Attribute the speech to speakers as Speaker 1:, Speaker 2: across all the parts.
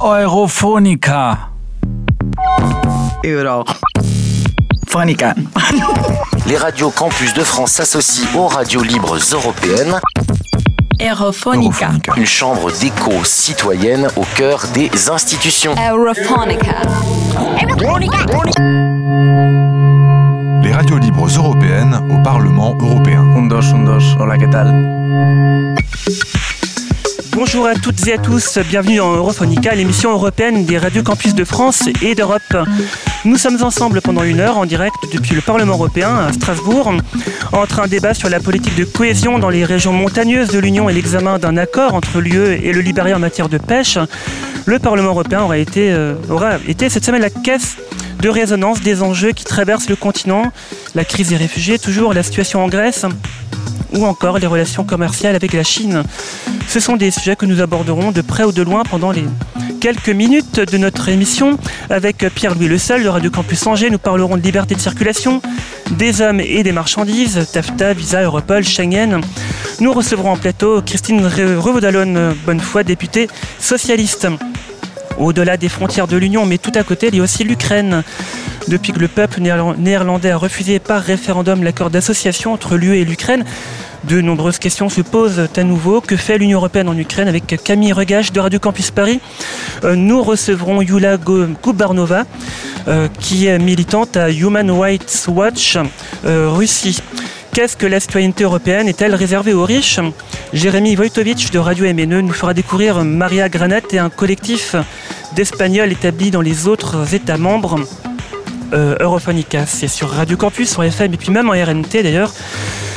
Speaker 1: Europhonica.
Speaker 2: Europhonica.
Speaker 3: Les radios campus de France s'associent aux radios libres européennes.
Speaker 4: Europhonica.
Speaker 3: Une chambre d'écho citoyenne au cœur des institutions.
Speaker 4: Europhonica.
Speaker 5: Les radios libres européennes au Parlement européen.
Speaker 2: Hola, ¿qué tal?
Speaker 6: Bonjour à toutes et à tous, bienvenue dans Europhonica, l'émission européenne des radios campus de France et d'Europe. Nous sommes ensemble pendant une heure en direct depuis le Parlement européen à Strasbourg, entre un débat sur la politique de cohésion dans les régions montagneuses de l'Union et l'examen d'un accord entre l'UE et le Libéria en matière de pêche. Le Parlement européen aura euh, aura été cette semaine la caisse de résonance des enjeux qui traversent le continent, la crise des réfugiés, toujours la situation en Grèce, ou encore les relations commerciales avec la Chine. Ce sont des sujets que nous aborderons de près ou de loin pendant les quelques minutes de notre émission. Avec Pierre-Louis Le Seul de Radio Campus Angers, nous parlerons de liberté de circulation, des hommes et des marchandises, TAFTA, Visa, Europol, Schengen. Nous recevrons en plateau Christine Revaudalon Bonnefoy, députée socialiste. Au-delà des frontières de l'Union, mais tout à côté, il y a aussi l'Ukraine. Depuis que le peuple néerlandais a refusé par référendum l'accord d'association entre l'UE et l'Ukraine, de nombreuses questions se posent à nouveau. Que fait l'Union européenne en Ukraine avec Camille Regache de Radio Campus Paris? Euh, Nous recevrons Yula Kubarnova, euh, qui est militante à Human Rights Watch euh, Russie. Qu'est-ce que la citoyenneté européenne Est-elle réservée aux riches Jérémy Vojtovic de Radio MNE nous fera découvrir Maria Granat et un collectif d'Espagnols établis dans les autres États membres. Euh, Europhonica, c'est sur Radio Campus, sur FM et puis même en RNT d'ailleurs,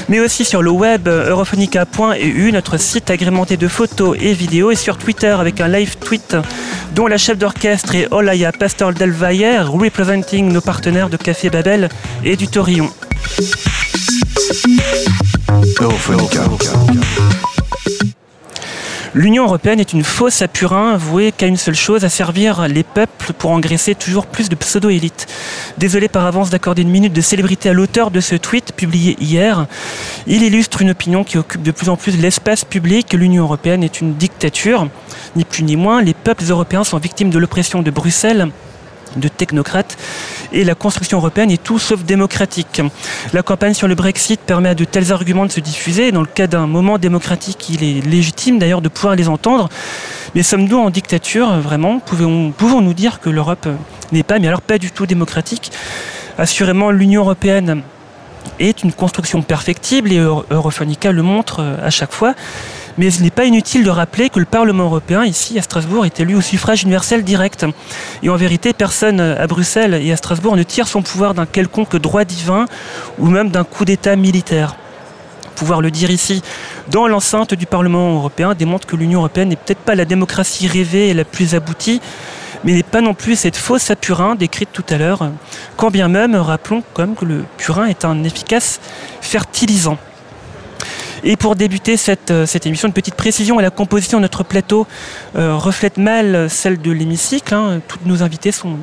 Speaker 6: mais aussi sur le web euh, europhonica.eu, notre site agrémenté de photos et vidéos, et sur Twitter avec un live tweet dont la chef d'orchestre est Olaya Pastor Del Valle, representing nos partenaires de Café Babel et du Torillon. L'Union européenne est une fausse à purin vouée qu'à une seule chose, à servir les peuples pour engraisser toujours plus de pseudo-élites. Désolé par avance d'accorder une minute de célébrité à l'auteur de ce tweet publié hier. Il illustre une opinion qui occupe de plus en plus l'espace public. L'Union européenne est une dictature, ni plus ni moins. Les peuples européens sont victimes de l'oppression de Bruxelles de technocrates et la construction européenne est tout sauf démocratique. La campagne sur le Brexit permet à de tels arguments de se diffuser. Dans le cas d'un moment démocratique, il est légitime d'ailleurs de pouvoir les entendre. Mais sommes-nous en dictature vraiment? Pouvons- Pouvons-nous dire que l'Europe n'est pas, mais alors pas du tout démocratique? Assurément, l'Union européenne est une construction perfectible et Euro- Europhonica le montre euh, à chaque fois. Mais il n'est pas inutile de rappeler que le Parlement européen, ici à Strasbourg, est élu au suffrage universel direct. Et en vérité, personne à Bruxelles et à Strasbourg ne tire son pouvoir d'un quelconque droit divin ou même d'un coup d'État militaire. Pouvoir le dire ici, dans l'enceinte du Parlement européen, démontre que l'Union européenne n'est peut-être pas la démocratie rêvée et la plus aboutie, mais n'est pas non plus cette fausse à décrite tout à l'heure. Quand bien même, rappelons quand que le purin est un efficace fertilisant. Et pour débuter cette, euh, cette émission, une petite précision, la composition de notre plateau euh, reflète mal celle de l'hémicycle. hein. Toutes nos invités sont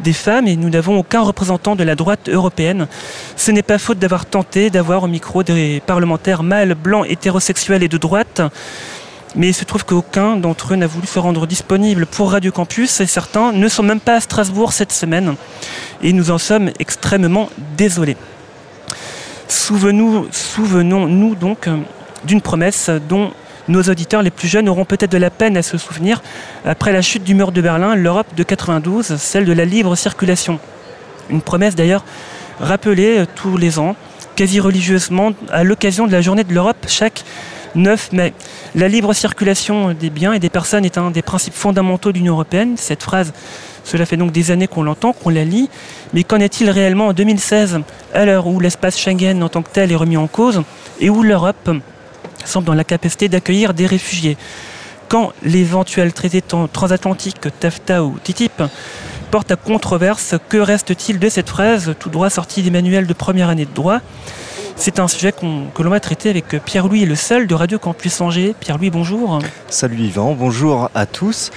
Speaker 6: des femmes et nous n'avons aucun représentant de la droite européenne. Ce n'est pas faute d'avoir tenté d'avoir au micro des parlementaires mâles, blancs, hétérosexuels et de droite. Mais il se trouve qu'aucun d'entre eux n'a voulu se rendre disponible pour Radio Campus et certains ne sont même pas à Strasbourg cette semaine. Et nous en sommes extrêmement désolés. Souvenons- Souvenons-nous donc euh, d'une promesse dont nos auditeurs les plus jeunes auront peut-être de la peine à se souvenir. Après la chute du mur de Berlin, l'Europe de 92, celle de la libre circulation. Une promesse d'ailleurs rappelée euh, tous les ans, quasi religieusement, à l'occasion de la journée de l'Europe chaque 9 mai. La libre circulation des biens et des personnes est un des principes fondamentaux de l'Union européenne. Cette phrase, cela fait donc des années qu'on l'entend, qu'on la lit. Mais qu'en est-il réellement en 2016, à l'heure où l'espace Schengen en tant que tel est remis en cause et où l'Europe semble dans la capacité d'accueillir des réfugiés Quand l'éventuel traité tran- transatlantique TAFTA ou TTIP porte à controverse, que reste-t-il de cette phrase tout droit sortie des manuels de première année de droit? C'est un sujet que l'on va traiter avec Pierre-Louis Le Seul de Radio Campus Angers. Pierre-Louis, bonjour.
Speaker 1: Salut Yvan, bonjour à tous.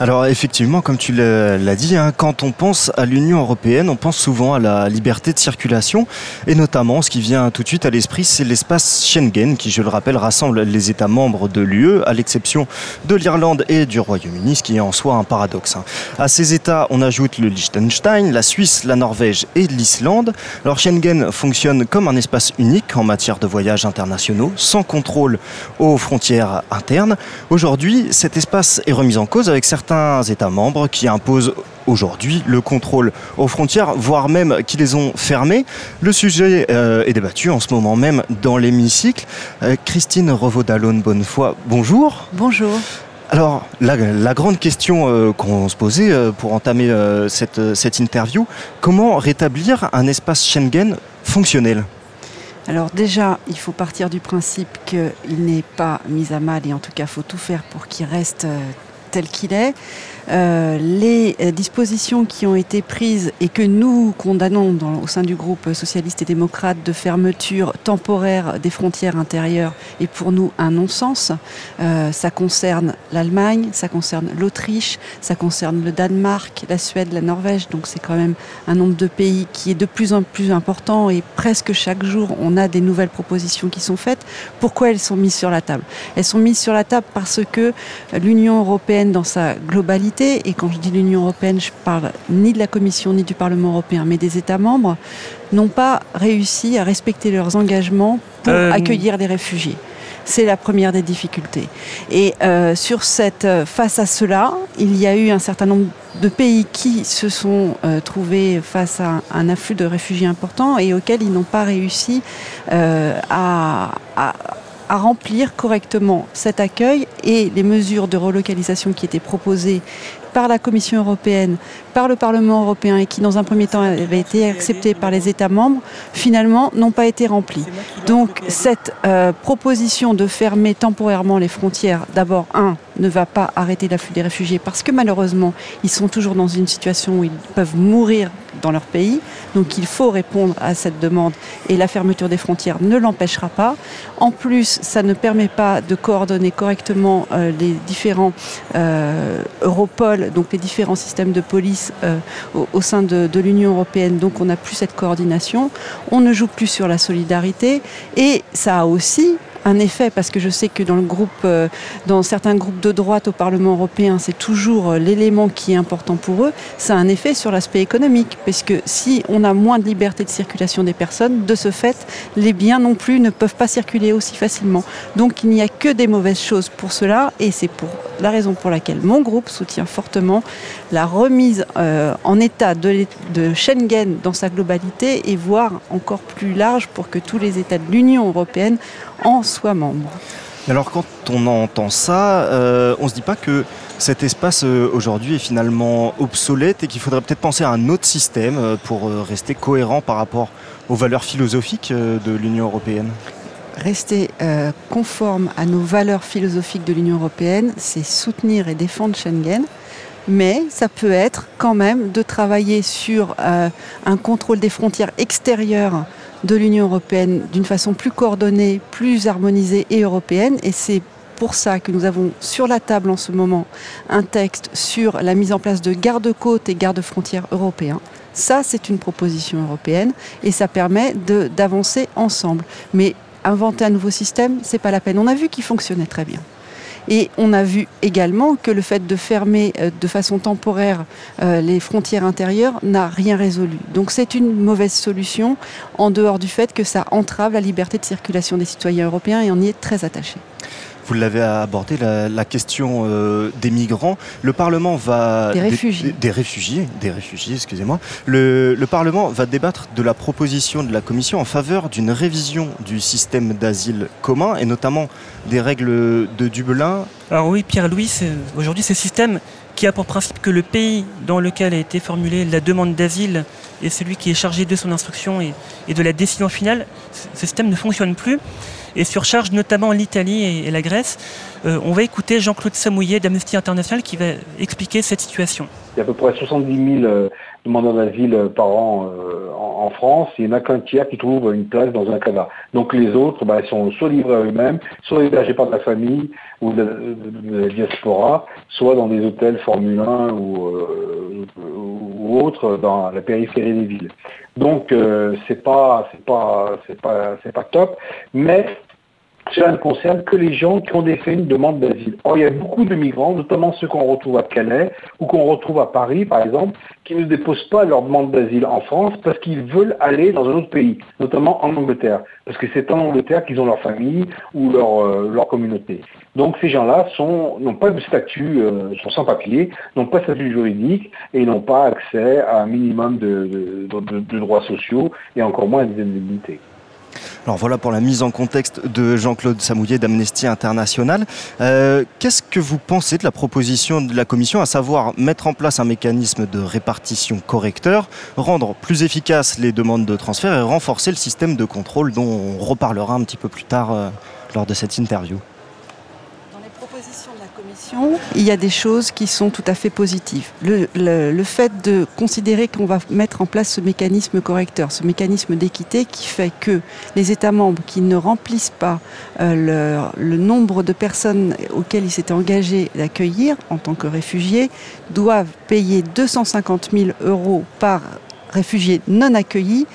Speaker 1: Alors effectivement, comme tu l'as dit, hein, quand on pense à l'Union européenne, on pense souvent à la liberté de circulation et notamment ce qui vient tout de suite à l'esprit, c'est l'espace Schengen qui, je le rappelle, rassemble les États membres de l'UE, à l'exception de l'Irlande et du Royaume-Uni, ce qui est en soi un paradoxe. Hein. À ces États, on ajoute le Liechtenstein, la Suisse, la Norvège et l'Islande. Alors Schengen fonctionne comme un espace unique en matière de voyages internationaux, sans contrôle aux frontières internes. Aujourd'hui, cet espace est remis en cause avec certains certains États membres qui imposent aujourd'hui le contrôle aux frontières, voire même qui les ont fermées. Le sujet euh, est débattu en ce moment même dans l'hémicycle. Euh, Christine Revaud-Dallon Bonnefoy, bonjour.
Speaker 7: Bonjour.
Speaker 1: Alors, la, grande question euh, qu'on se posait pour entamer cette, cette interview, comment rétablir un espace Schengen fonctionnel?
Speaker 7: Alors déjà, il faut partir du principe qu'il n'est pas mis à mal et en tout cas, il faut tout faire pour qu'il reste tel qu'il est. Euh, les euh, dispositions qui ont été prises et que nous condamnons au sein du groupe socialiste et démocrate de fermeture temporaire des frontières intérieures est pour nous un non-sens. Euh, ça concerne l'Allemagne, ça concerne l'Autriche, ça concerne le Danemark, la Suède, la Norvège. Donc c'est quand même un nombre de pays qui est de plus en plus important et presque chaque jour on a des nouvelles propositions qui sont faites. Pourquoi elles sont mises sur la table? Elles sont mises sur la table parce que l'Union européenne dans sa globalité et quand je dis l'Union européenne, je parle ni de la Commission ni du Parlement européen, mais des États membres, n'ont pas réussi à respecter leurs engagements pour euh, accueillir des réfugiés. C'est la première des difficultés. Et euh, sur cette, euh, face à cela, il y a eu un certain nombre de pays qui se sont trouvés face à un, afflux de réfugiés important et auxquels ils n'ont pas réussi à à remplir correctement cet accueil et les mesures de relocalisation qui étaient proposées par la Commission européenne, par le Parlement européen et qui dans un premier temps avaient été acceptées par les États membres, finalement n'ont pas été remplies. Donc cette euh, proposition de fermer temporairement les frontières, d'abord, un, ne va pas arrêter l'afflux des réfugiés parce que malheureusement, ils sont toujours dans une situation où ils peuvent mourir dans leur pays. Donc il faut répondre à cette demande et la fermeture des frontières ne l'empêchera pas. En plus, ça ne permet pas de coordonner correctement euh, les différents euh, Europol, donc les différents systèmes de police euh, au, sein de, de l'Union européenne. Donc on n'a plus cette coordination. On ne joue plus sur la solidarité et ça a aussi un effet parce que je sais que dans le groupe, euh, dans certains groupes de droite au Parlement européen, c'est toujours euh, l'élément qui est important pour eux. Ça a un effet sur l'aspect économique, parce que si on a moins de liberté de circulation des personnes, de ce fait, les biens non plus ne peuvent pas circuler aussi facilement. Donc il n'y a que des mauvaises choses pour cela, et c'est pour la raison pour laquelle mon groupe soutient fortement la remise euh, en état de, de Schengen dans sa globalité et voire encore plus large pour que tous les États de l'Union européenne en soient membres.
Speaker 1: Alors quand on entend ça, euh, on ne se dit pas que cet espace euh, aujourd'hui est finalement obsolète et qu'il faudrait peut-être penser à un autre système pour rester cohérent par rapport aux valeurs philosophiques de l'Union européenne?
Speaker 7: Rester conforme à nos valeurs philosophiques de l'Union européenne, c'est soutenir et défendre Schengen, mais ça peut être quand même de travailler sur un contrôle des frontières extérieures de l'Union européenne d'une façon plus coordonnée, plus harmonisée et européenne. Et c'est pour ça que nous avons sur la table en ce moment un texte sur la mise en place de gardes-côtes et gardes-frontières européens. Ça, c'est une proposition européenne et ça permet d'avancer ensemble. Mais inventer un nouveau système, c'est pas la peine. On a vu qu'il fonctionnait très bien. Et on a vu également que le fait de fermer euh, de façon temporaire euh, les frontières intérieures n'a rien résolu. Donc c'est une mauvaise solution en dehors du fait que ça entrave la liberté de circulation des citoyens européens et on y est très attaché.
Speaker 1: Vous l'avez abordé, la, question euh, des migrants. Le Parlement va...
Speaker 7: Des réfugiés.
Speaker 1: Des, réfugiés, des réfugiés, excusez-moi. Le, Parlement va débattre de la proposition de la Commission en faveur d'une révision du système d'asile commun et notamment des règles de Dublin.
Speaker 6: Alors oui, Pierre-Louis, aujourd'hui ce système qui a pour principe que le pays dans lequel a été formulée la demande d'asile est celui qui est chargé de son instruction et, et de la décision finale, ce système ne fonctionne plus et surcharge notamment l'Italie et, la Grèce. Euh, on va écouter Jean-Claude Samouillet d'Amnesty International qui va expliquer cette situation.
Speaker 8: Il y a à peu près 70 000 euh, demandeurs d'asile par an euh, en, France, il n'y en a qu'un tiers qui trouve une place dans un CADA. Donc les autres bah, sont soit livrés à eux-mêmes, soit hébergés par de la famille ou de, la diaspora, soit dans des hôtels Formule 1 ou, euh, autres dans la périphérie des villes. Donc euh, c'est pas pas pas pas top, mais cela ne concerne que les gens qui ont fait une demande d'asile. Or, il y a beaucoup de migrants, notamment ceux qu'on retrouve à Calais ou qu'on retrouve à Paris, par exemple, qui ne déposent pas leur demande d'asile en France parce qu'ils veulent aller dans un autre pays, notamment en Angleterre, parce que c'est en Angleterre qu'ils ont leur famille ou leur, euh, leur communauté. Donc ces gens-là n'ont pas de statut, euh, sont sans papier, n'ont pas de statut juridique et n'ont pas accès à un minimum de droits sociaux et encore moins à des indemnités.
Speaker 1: Alors voilà pour la mise en contexte de Jean-Claude Samouillet d'Amnesty International. Euh, Qu'est-ce que vous pensez de la proposition de la Commission, à savoir mettre en place un mécanisme de répartition correcteur, rendre plus efficaces les demandes de transfert et renforcer le système de contrôle dont on reparlera un petit peu plus tard euh, lors de cette interview?
Speaker 7: Il y a des choses qui sont tout à fait positives. Le, fait de considérer qu'on va mettre en place ce mécanisme correcteur, ce mécanisme d'équité qui fait que les États membres qui ne remplissent pas euh, le, le nombre de personnes auxquelles ils s'étaient engagés d'accueillir en tant que réfugiés doivent payer 250 000 euros par réfugié non accueilli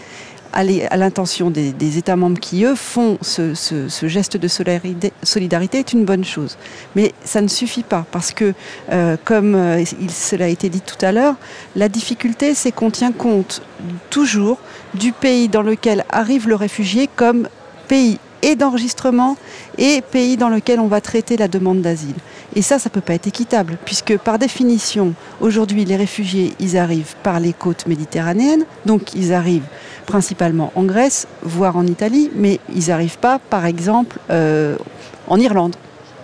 Speaker 7: à l'intention des, États membres qui, eux, font ce, geste de solidarité, est une bonne chose. Mais ça ne suffit pas parce que, euh, comme euh, cela a été dit tout à l'heure, la difficulté, c'est qu'on tient compte toujours du pays dans lequel arrive le réfugié comme pays et d'enregistrement et pays dans lequel on va traiter la demande d'asile. Et ça, ça peut pas être équitable, puisque par définition, aujourd'hui, les réfugiés, ils arrivent par les côtes méditerranéennes, donc ils arrivent principalement en Grèce, voire en Italie, mais ils n'arrivent pas, par exemple, euh, en Irlande.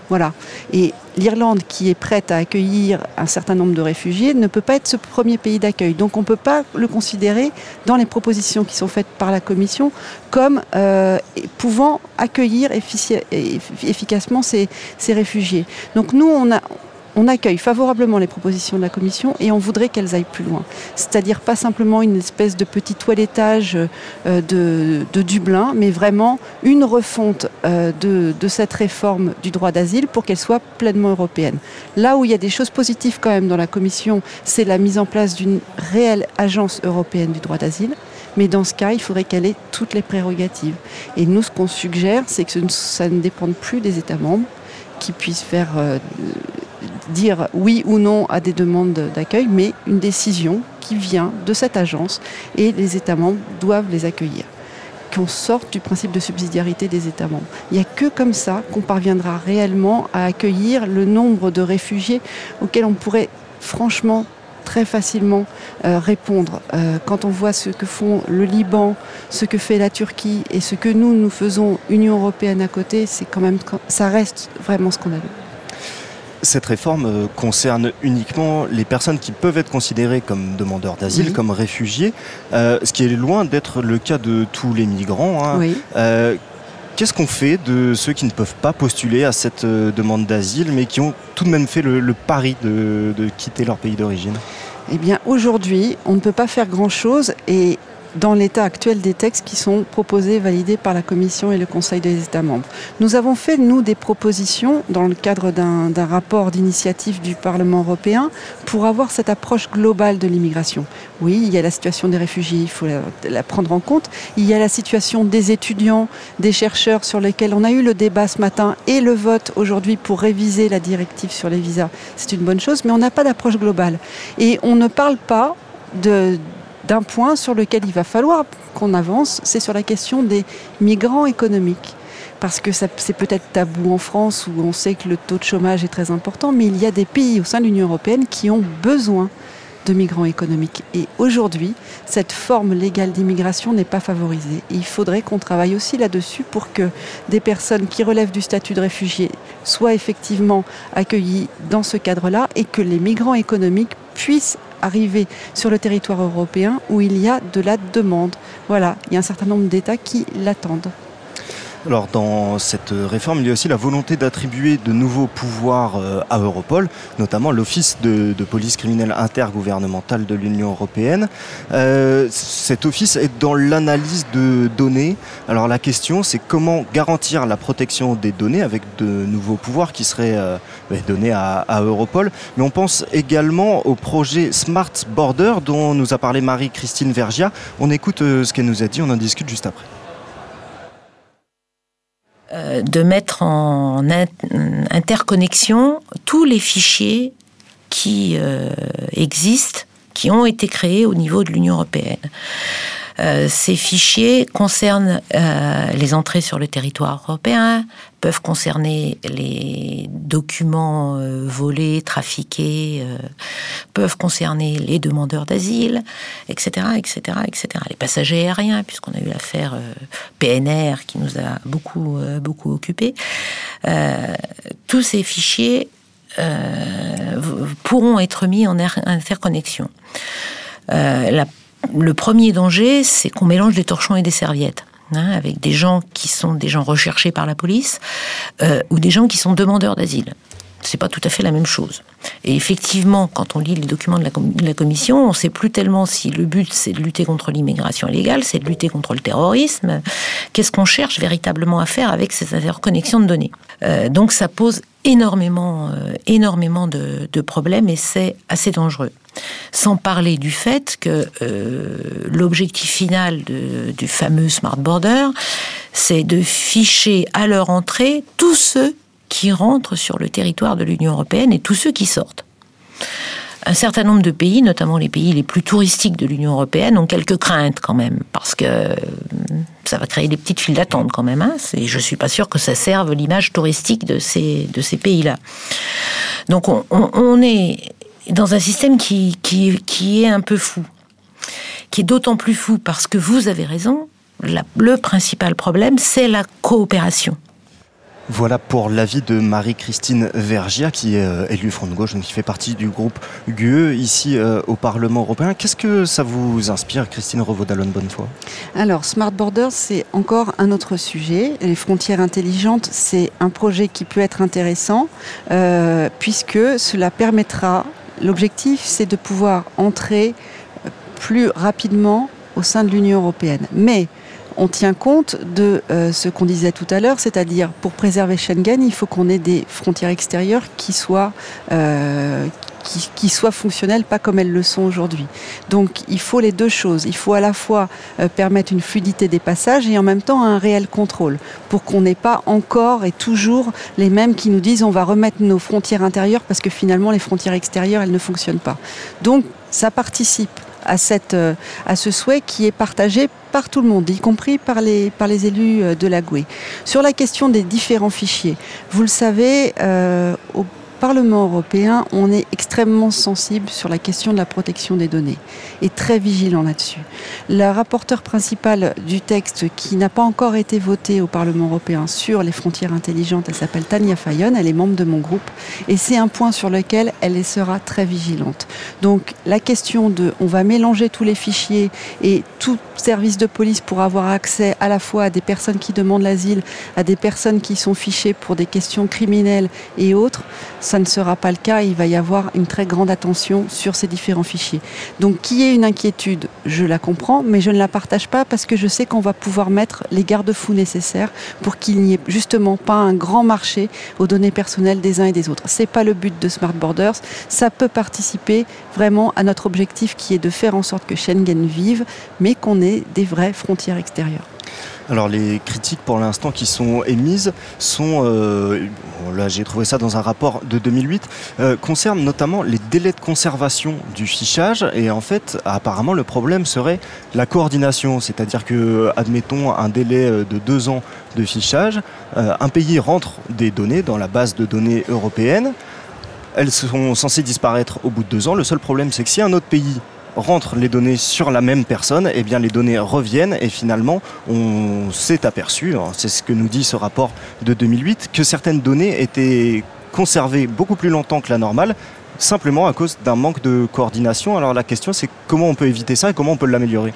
Speaker 7: Voilà. Et l'Irlande, qui est prête à accueillir un certain nombre de réfugiés, ne peut pas être ce premier pays d'accueil. Donc on ne peut pas le considérer, dans les propositions qui sont faites par la Commission, comme euh, pouvant accueillir efficacement ces, ces réfugiés. Donc nous, on a, on accueille favorablement les propositions de la Commission et on voudrait qu'elles aillent plus loin. C'est-à-dire pas simplement une espèce de petit toilettage euh, de, Dublin, mais vraiment une refonte euh, de, cette réforme du droit d'asile pour qu'elle soit pleinement européenne. Là où il y a des choses positives quand même dans la Commission, c'est la mise en place d'une réelle agence européenne du droit d'asile. Mais dans ce cas, il faudrait qu'elle ait toutes les prérogatives. Et nous, ce qu'on suggère, c'est que ça ne dépende plus des États membres qui puissent faire euh, dire oui ou non à des demandes d'accueil, mais une décision qui vient de cette agence et les États membres doivent les accueillir. Qu'on sorte du principe de subsidiarité des États membres. Il n'y a que comme ça qu'on parviendra réellement à accueillir le nombre de réfugiés auxquels on pourrait franchement très facilement euh, répondre. Euh, quand on voit ce que font le Liban, ce que fait la Turquie et ce que nous, nous faisons Union européenne à côté, c'est quand même, ça reste vraiment scandaleux.
Speaker 1: Cette réforme euh, concerne uniquement les personnes qui peuvent être considérées comme demandeurs d'asile,
Speaker 7: Oui.
Speaker 1: comme réfugiés, euh, ce qui est loin d'être le cas de tous les migrants. hein.
Speaker 7: Oui.
Speaker 1: Euh, Qu'est-ce qu'on fait de ceux qui ne peuvent pas postuler à cette demande d'asile, mais qui ont tout de même fait le, le pari de, de quitter leur pays d'origine?
Speaker 7: Eh bien, aujourd'hui, on ne peut pas faire grand-chose et dans l'état actuel des textes qui sont proposés, validés par la Commission et le Conseil des États membres. Nous avons fait, nous, des propositions dans le cadre d'un rapport d'initiative du Parlement européen pour avoir cette approche globale de l'immigration. Oui, il y a la situation des réfugiés, il faut la, la prendre en compte. Il y a la situation des étudiants, des chercheurs sur lesquels on a eu le débat ce matin et le vote aujourd'hui pour réviser la directive sur les visas. C'est une bonne chose, mais on n'a pas d'approche globale. Et on ne parle pas de d'un point sur lequel il va falloir qu'on avance, c'est sur la question des migrants économiques. Parce que c'est peut-être tabou en France où on sait que le taux de chômage est très important, mais il y a des pays au sein de l'Union européenne qui ont besoin de migrants économiques. Et aujourd'hui, cette forme légale d'immigration n'est pas favorisée. Il faudrait qu'on travaille aussi là-dessus pour que des personnes qui relèvent du statut de réfugié soient effectivement accueillies dans ce cadre-là et que les migrants économiques puissent arriver sur le territoire européen où il y a de la demande. Voilà, il y a un certain nombre d'États qui l'attendent.
Speaker 1: Alors dans cette réforme, il y a aussi la volonté d'attribuer de nouveaux pouvoirs euh, à Europol, notamment l'Office de, police criminelle intergouvernementale de l'Union européenne. Euh, cet office est dans l'analyse de données. Alors la question, c'est comment garantir la protection des données avec de nouveaux pouvoirs qui seraient euh, ben, donnés à, à Europol. Mais on pense également au projet Smart Border dont nous a parlé Marie-Christine Vergia. On écoute ce qu'elle nous a dit, on en discute juste après.
Speaker 9: Euh, de mettre en in- interconnexion tous les fichiers qui euh, existent, qui ont été créés au niveau de l'Union européenne. Euh, ces fichiers concernent euh, les entrées sur le territoire européen, peuvent concerner les documents euh, volés, trafiqués, peuvent concerner les demandeurs d'asile, etc., etc., etc. Les passagers aériens, puisqu'on a eu l'affaire PNR qui nous a beaucoup, beaucoup occupés. Tous ces fichiers pourront être mis en er- interconnexion. La- le premier danger, c'est qu'on mélange des torchons et des serviettes. hein, avec des gens qui sont des gens recherchés par la police euh, ou des gens qui sont demandeurs d'asile. C'est pas tout à fait la même chose. Et effectivement, quand on lit les documents de la, commission, on sait plus tellement si le but c'est de lutter contre l'immigration illégale, c'est de lutter contre le terrorisme. Qu'est-ce qu'on cherche véritablement à faire avec ces interconnexions de données? Euh, Donc ça pose énormément, euh, énormément de, problèmes et c'est assez dangereux. Sans parler du fait que euh, l'objectif final du fameux Smart Border, c'est de ficher à leur entrée tous ceux qui rentrent sur le territoire de l'Union européenne et tous ceux qui sortent. Un certain nombre de pays, notamment les pays les plus touristiques de l'Union européenne, ont quelques craintes quand même, parce que euh, ça va créer des petites files d'attente quand même. Hein. C'est- Je suis pas sûre que ça serve l'image touristique de ces, de ces pays-là. Donc on, est dans un système qui, qui, est un peu fou, qui est d'autant plus fou parce que vous avez raison, le principal problème, c'est la coopération.
Speaker 1: Voilà pour l'avis de Marie-Christine Vergia, qui est euh, élue Front de Gauche, donc qui fait partie du groupe GUE ici euh, au Parlement européen. Qu'est-ce que ça vous inspire, Christine Revaud-Dallon Bonnefoy
Speaker 7: Alors, Smart Borders, c'est encore un autre sujet. Les frontières intelligentes, c'est un projet qui peut être intéressant, euh, puisque cela permettra, l'objectif, c'est de pouvoir entrer plus rapidement au sein de l'Union européenne. Mais on tient compte de euh, ce qu'on disait tout à l'heure, c'est-à-dire pour préserver Schengen, il faut qu'on ait des frontières extérieures qui soient, euh, qui soient fonctionnelles, pas comme elles le sont aujourd'hui. Donc il faut les deux choses. Il faut à la fois euh, permettre une fluidité des passages et en même temps un réel contrôle pour qu'on n'ait pas encore et toujours les mêmes qui nous disent on va remettre nos frontières intérieures parce que finalement les frontières extérieures elles ne fonctionnent pas. Donc ça participe à, cette, euh, à ce souhait qui est partagé par tout le monde, y compris par les, par les élus euh, de la GUE. Sur la question des différents fichiers, vous le savez, euh, au Parlement européen, on est extrêmement sensible sur la question de la protection des données et très vigilant là-dessus. La rapporteure principale du texte qui n'a pas encore été votée au Parlement européen sur les frontières intelligentes, elle s'appelle Tania Fayon, elle est membre de mon groupe et c'est un point sur lequel elle sera très vigilante. Donc la question de on va mélanger tous les fichiers et tout service de police pour avoir accès à la fois à des personnes qui demandent l'asile, à des personnes qui sont fichées pour des questions criminelles et autres, ça ne sera pas le cas. Il va y avoir une très grande attention sur ces différents fichiers. Donc, qui est une inquiétude, je la comprends, mais je ne la partage pas parce que je sais qu'on va pouvoir mettre les garde-fous nécessaires pour qu'il n'y ait justement pas un grand marché aux données personnelles des uns et des autres. C'est pas le but de Smart Borders. Ça peut participer vraiment à notre objectif qui est de faire en sorte que Schengen vive, mais qu'on ait des vraies frontières extérieures.
Speaker 1: Alors les critiques pour l'instant qui sont émises sont, euh, là j'ai trouvé ça dans un rapport de 2008, euh, concernent notamment les délais de conservation du fichage. Et en fait apparemment le problème serait la coordination, c'est-à-dire que admettons un délai euh, de deux ans de fichage, un pays rentre des données dans la base de données européenne, elles sont censées disparaître au bout de deux ans, le seul problème c'est que si un autre pays rentre les données sur la même personne, eh les données reviennent et finalement on s'est aperçu, hein, c'est ce que nous dit ce rapport de 2008, que certaines données étaient conservées beaucoup plus longtemps que la normale, simplement à cause d'un manque de coordination. Alors la question c'est comment on peut éviter ça et comment on peut l'améliorer?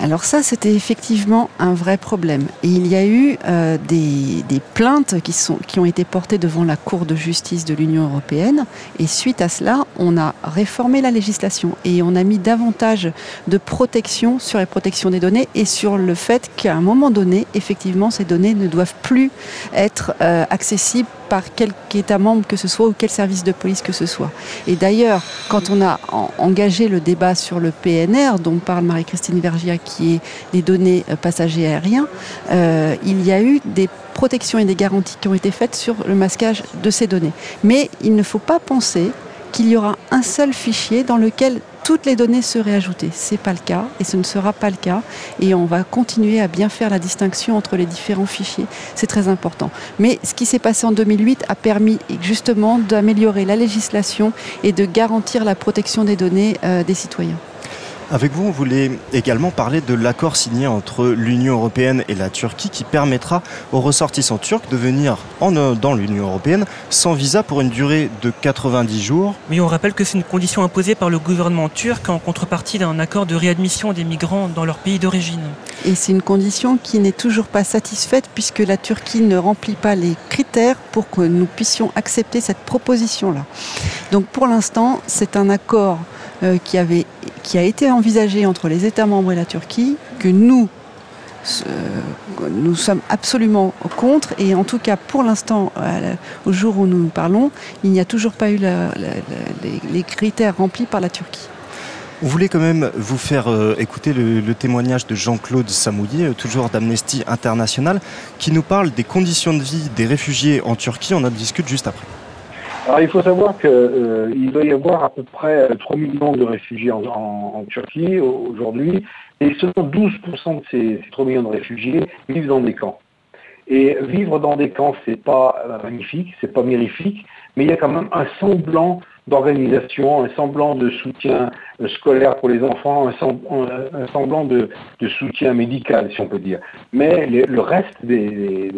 Speaker 7: Alors ça, c'était effectivement un vrai problème. Et il y a eu euh, des, plaintes qui, sont, qui ont été portées devant la Cour de justice de l'Union européenne. Et suite à cela, on a réformé la législation et on a mis davantage de protection sur les protections des données et sur le fait qu'à un moment donné, effectivement, ces données ne doivent plus être euh, accessibles par quel État membre que ce soit ou quel service de police que ce soit. Et d'ailleurs, quand on a engagé le débat sur le PNR, dont parle Marie-Christine Vergia, qui est les données euh, passagers aériens, euh, il y a eu des protections et des garanties qui ont été faites sur le masquage de ces données. Mais il ne faut pas penser qu'il y aura un seul fichier dans lequel toutes les données seraient ajoutées. Ce n'est pas le cas et ce ne sera pas le cas. Et on va continuer à bien faire la distinction entre les différents fichiers. C'est très important. Mais ce qui s'est passé en 2008 a permis justement d'améliorer la législation et de garantir la protection des données euh, des citoyens.
Speaker 1: Avec vous, on voulait également parler de l'accord signé entre l'Union européenne et la Turquie qui permettra aux ressortissants turcs de venir en, dans l'Union européenne sans visa pour une durée de 90 jours.
Speaker 6: Oui, on rappelle que c'est une condition imposée par le gouvernement turc en contrepartie d'un accord de réadmission des migrants dans leur pays d'origine.
Speaker 7: Et c'est une condition qui n'est toujours pas satisfaite puisque la Turquie ne remplit pas les critères pour que nous puissions accepter cette proposition-là. Donc pour l'instant, c'est un accord euh, qui, avait, qui a été envisagé entre les États membres et la Turquie, que nous, euh, nous sommes absolument contre. Et en tout cas, pour l'instant, au jour où nous parlons, il n'y a toujours pas eu les, critères remplis par la Turquie.
Speaker 1: On voulait quand même vous faire euh, écouter le, le, témoignage de Jean-Claude Samouillet, toujours d'Amnesty International, qui nous parle des conditions de vie des réfugiés en Turquie. On en discute juste après.
Speaker 8: Alors il faut savoir qu'il euh, doit y avoir à peu près 3 millions de réfugiés en, Turquie aujourd'hui, et seulement 12% de ces, ces 3 millions de réfugiés vivent dans des camps. Et vivre dans des camps, c'est pas magnifique, c'est pas mirifique, mais il y a quand même un semblant d'organisation, un semblant de soutien scolaire pour les enfants, un, semblant de, soutien médical, si on peut dire. Mais le reste des,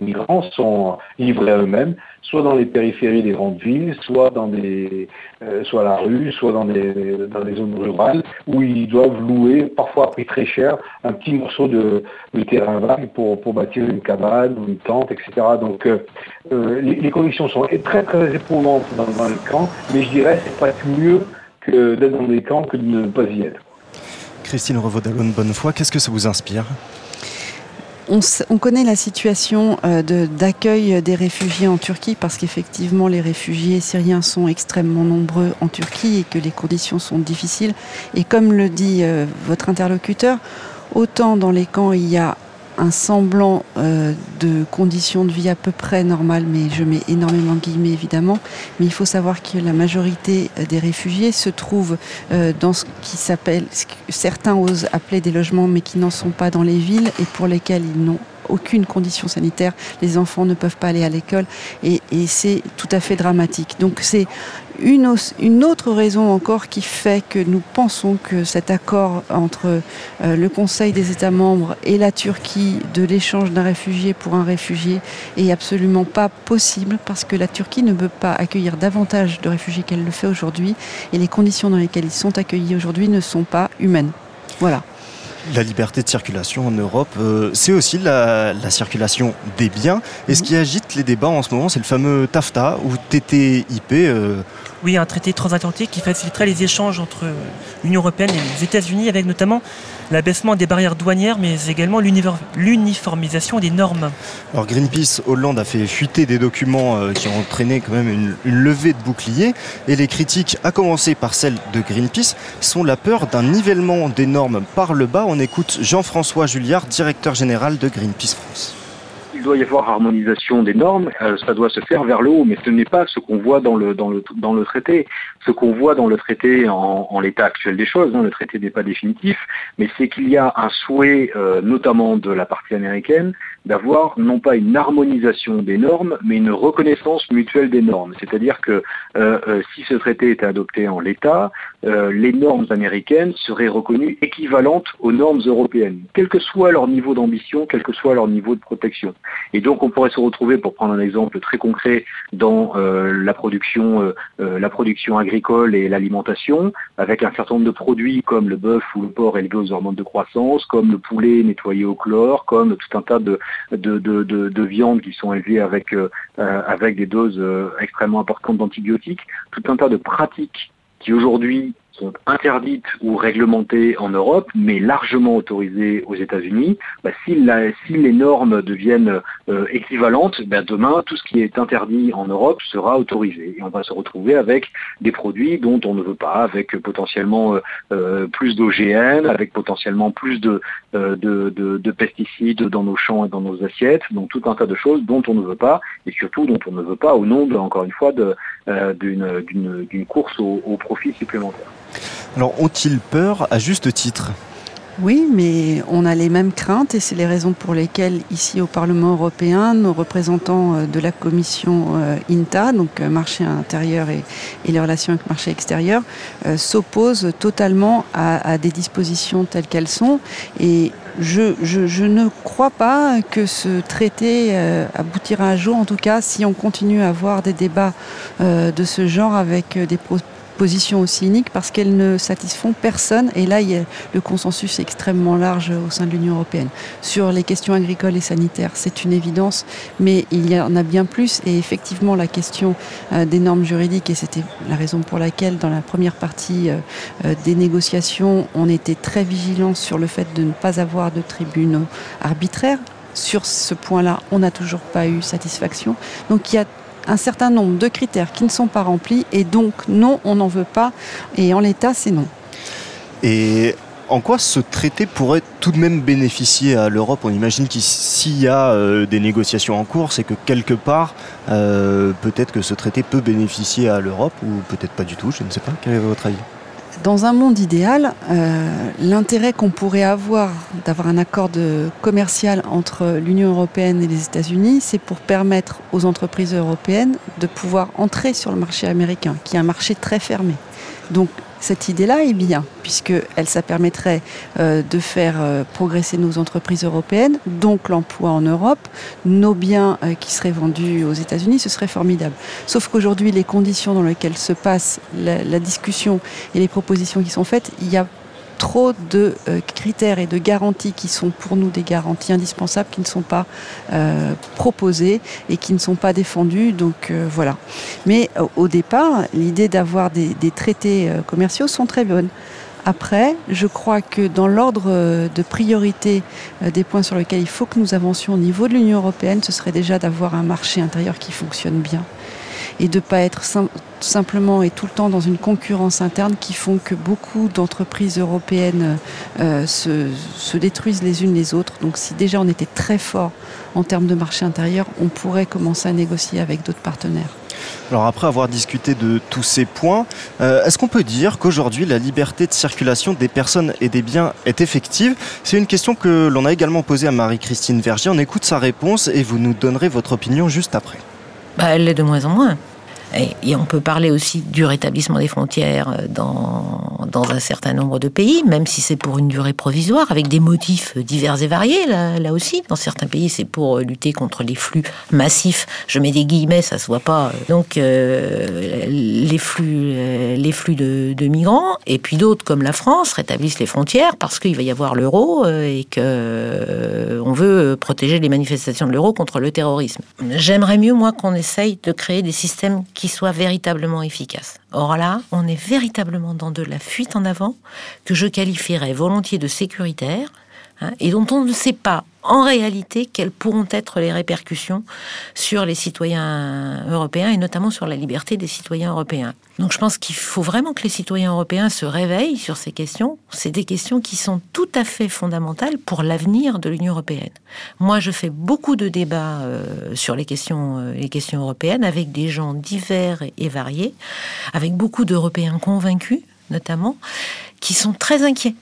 Speaker 8: migrants sont livrés à eux-mêmes, soit dans les périphéries des grandes villes, soit dans des, euh, soit à la rue, soit dans des, zones rurales, où ils doivent louer, parfois à prix très cher, un petit morceau de, terrain vague pour, bâtir une cabane ou une tente, etc. Donc euh, euh, les, conditions sont très très éprouvantes dans, le camp, mais je dirais c'est presque mieux que d'être dans des camps que de ne pas y être.
Speaker 1: Christine Revaudalon, bonne foi, qu'est-ce que ça vous inspire?
Speaker 7: On, on, connaît la situation euh, d'accueil des réfugiés en Turquie parce qu'effectivement les réfugiés syriens sont extrêmement nombreux en Turquie et que les conditions sont difficiles. Et comme le dit euh, votre interlocuteur, autant dans les camps il y a un semblant euh, de conditions de vie à peu près normales, mais je mets énormément de guillemets évidemment. Mais il faut savoir que la majorité euh, des réfugiés se trouvent euh, dans ce qui s'appelle, certains osent appeler des logements, mais qui n'en sont pas dans les villes et pour lesquels ils n'ont aucune condition sanitaire. Les enfants ne peuvent pas aller à l'école et, et c'est tout à fait dramatique. Donc c'est une, autre raison encore qui fait que nous pensons que cet accord entre euh, le Conseil des États membres et la Turquie de l'échange d'un réfugié pour un réfugié est absolument pas possible parce que la Turquie ne peut pas accueillir davantage de réfugiés qu'elle le fait aujourd'hui et les conditions dans lesquelles ils sont accueillis aujourd'hui ne sont pas humaines. Voilà.
Speaker 1: La liberté de circulation en Europe, euh, c'est aussi la, la, circulation des biens. Et ce qui agite les débats en ce moment, c'est le fameux TAFTA ou TTIP. Euh,
Speaker 6: oui, un traité transatlantique qui faciliterait les échanges entre l'Union européenne et les États-Unis, avec notamment l'abaissement des barrières douanières, mais également l'uniformisation des normes.
Speaker 1: Alors Greenpeace Hollande a fait fuiter des documents euh, qui ont entraîné quand même une, levée de boucliers, et les critiques, à commencer par celle de Greenpeace, sont la peur d'un nivellement des normes par le bas. On écoute Jean-François Julliard, directeur général de Greenpeace France
Speaker 10: il doit y avoir harmonisation des normes, euh, ça doit se faire vers le haut, mais ce n'est pas ce qu'on voit dans le, traité. Ce qu'on voit dans le traité en, en l'état actuel des choses, hein, le traité n'est pas définitif, mais c'est qu'il y a un souhait, euh, notamment de la partie américaine, d'avoir non pas une harmonisation des normes, mais une reconnaissance mutuelle des normes. C'est-à-dire que euh, euh, si ce traité était adopté en l'état, euh, les normes américaines seraient reconnues équivalentes aux normes européennes, quel que soit leur niveau d'ambition, quel que soit leur niveau de protection. Et donc on pourrait se retrouver, pour prendre un exemple très concret, dans la production, la production agricole et l'alimentation, avec un certain nombre de produits comme le bœuf ou le porc élevé aux hormones de croissance, comme le poulet nettoyé au chlore, comme tout un tas de, de, de, de, viandes qui sont élevées avec, avec des doses extrêmement importantes d'antibiotiques, tout un tas de pratiques qui aujourd'hui sont interdites ou réglementées en Europe, mais largement autorisées aux États-Unis, bah, si, les normes deviennent euh, équivalentes, bah, demain, tout ce qui est interdit en Europe sera autorisé. Et on va se retrouver avec des produits dont on ne veut pas, avec potentiellement euh, euh, plus d'OGM, avec potentiellement plus de, de, pesticides dans nos champs et dans nos assiettes, donc tout un tas de choses dont on ne veut pas, et surtout dont on ne veut pas au nom, de, encore une fois, d'une course au profit supplémentaire.
Speaker 1: Alors ont-ils peur à juste titre?
Speaker 7: Oui, mais on a les mêmes craintes et c'est les raisons pour lesquelles ici au Parlement européen, nos représentants euh, de la commission euh, INTA, donc euh, marché intérieur et, les relations avec marché extérieur, s'opposent totalement à, des dispositions telles qu'elles sont. Et je, ne crois pas que ce traité aboutira un jour, en tout cas si on continue à avoir des débats de ce genre avec des position aussi unique parce qu'elles ne satisfont personne. Et là, il le consensus extrêmement large au sein de l'Union européenne. Sur les questions agricoles et sanitaires, c'est une évidence, mais il y en a bien plus. Et effectivement, la question euh, des normes juridiques, et c'était la raison pour laquelle, dans la première partie euh, euh, des négociations, on était très vigilant sur le fait de ne pas avoir de tribunaux arbitraires. Sur ce point-là, on n'a toujours pas eu satisfaction. Donc il y a un certain nombre de critères qui ne sont pas remplis et donc non, on n'en veut pas et en l'état c'est non.
Speaker 1: Et en quoi ce traité pourrait tout de même bénéficier à l'Europe? On imagine que s'il y a euh, des négociations en cours, c'est que quelque part, euh, peut-être que ce traité peut bénéficier à l'Europe ou peut-être pas du tout, je ne sais pas. Quel est votre avis?
Speaker 7: Dans un monde idéal, euh, l'intérêt qu'on pourrait avoir d'avoir un accord commercial entre l'Union européenne et les États-Unis, c'est pour permettre aux entreprises européennes de pouvoir entrer sur le marché américain, qui est un marché très fermé. Cette idée-là est bien, puisqu'elle ça permettrait euh, de faire euh, progresser nos entreprises européennes, donc l'emploi en Europe, nos biens euh, qui seraient vendus aux États-Unis, ce serait formidable. Sauf qu'aujourd'hui, les conditions dans lesquelles se passe la, la, discussion et les propositions qui sont faites, il y a trop de euh, critères et de garanties qui sont pour nous des garanties indispensables, qui ne sont pas euh, proposées et qui ne sont pas défendues. Donc euh, voilà. Mais au départ, l'idée d'avoir des, traités commerciaux sont très bonnes. Après, je crois que dans l'ordre de priorité des points sur lesquels il faut que nous avancions au niveau de l'Union européenne, ce serait déjà d'avoir un marché intérieur qui fonctionne bien et de ne pas être simplement et tout le temps dans une concurrence interne qui font que beaucoup d'entreprises européennes euh, se, détruisent les unes les autres. Donc si déjà on était très fort en termes de marché intérieur, on pourrait commencer à négocier avec d'autres partenaires.
Speaker 1: Alors après avoir discuté de tous ces points, euh, est-ce qu'on peut dire qu'aujourd'hui la liberté de circulation des personnes et des biens est effective? C'est une question que l'on a également posée à Marie-Christine Vergier. On écoute sa réponse et vous nous donnerez votre opinion juste après.
Speaker 9: Bah, elle l'est de moins en moins. Et, on peut parler aussi du rétablissement des frontières euh, dans, dans un certain nombre de pays, même si c'est pour une durée provisoire, avec des motifs divers et variés, là, là aussi. Dans certains pays, c'est pour lutter contre les flux massifs. Je mets des guillemets, ça se voit pas. Donc, euh, les flux, euh, les flux de, migrants, et puis d'autres, comme la France, rétablissent les frontières parce qu'il va y avoir l'euro et que on veut protéger les manifestations de l'euro contre le terrorisme. J'aimerais mieux, moi, qu'on essaye de créer des systèmes qui soit véritablement efficace. Or là, on est véritablement dans de la fuite en avant que je qualifierais volontiers de sécuritaire, Hein, et dont on ne sait pas en réalité quelles pourront être les répercussions sur les citoyens européens et notamment sur la liberté des citoyens européens. Donc je pense qu'il faut vraiment que les citoyens européens se réveillent sur ces questions. C'est des questions qui sont tout à fait fondamentales pour l'avenir de l'Union européenne. Moi, je fais beaucoup de débats euh, sur euh, les questions européennes avec des gens divers et variés, avec beaucoup d'Européens convaincus notamment, qui sont très inquiets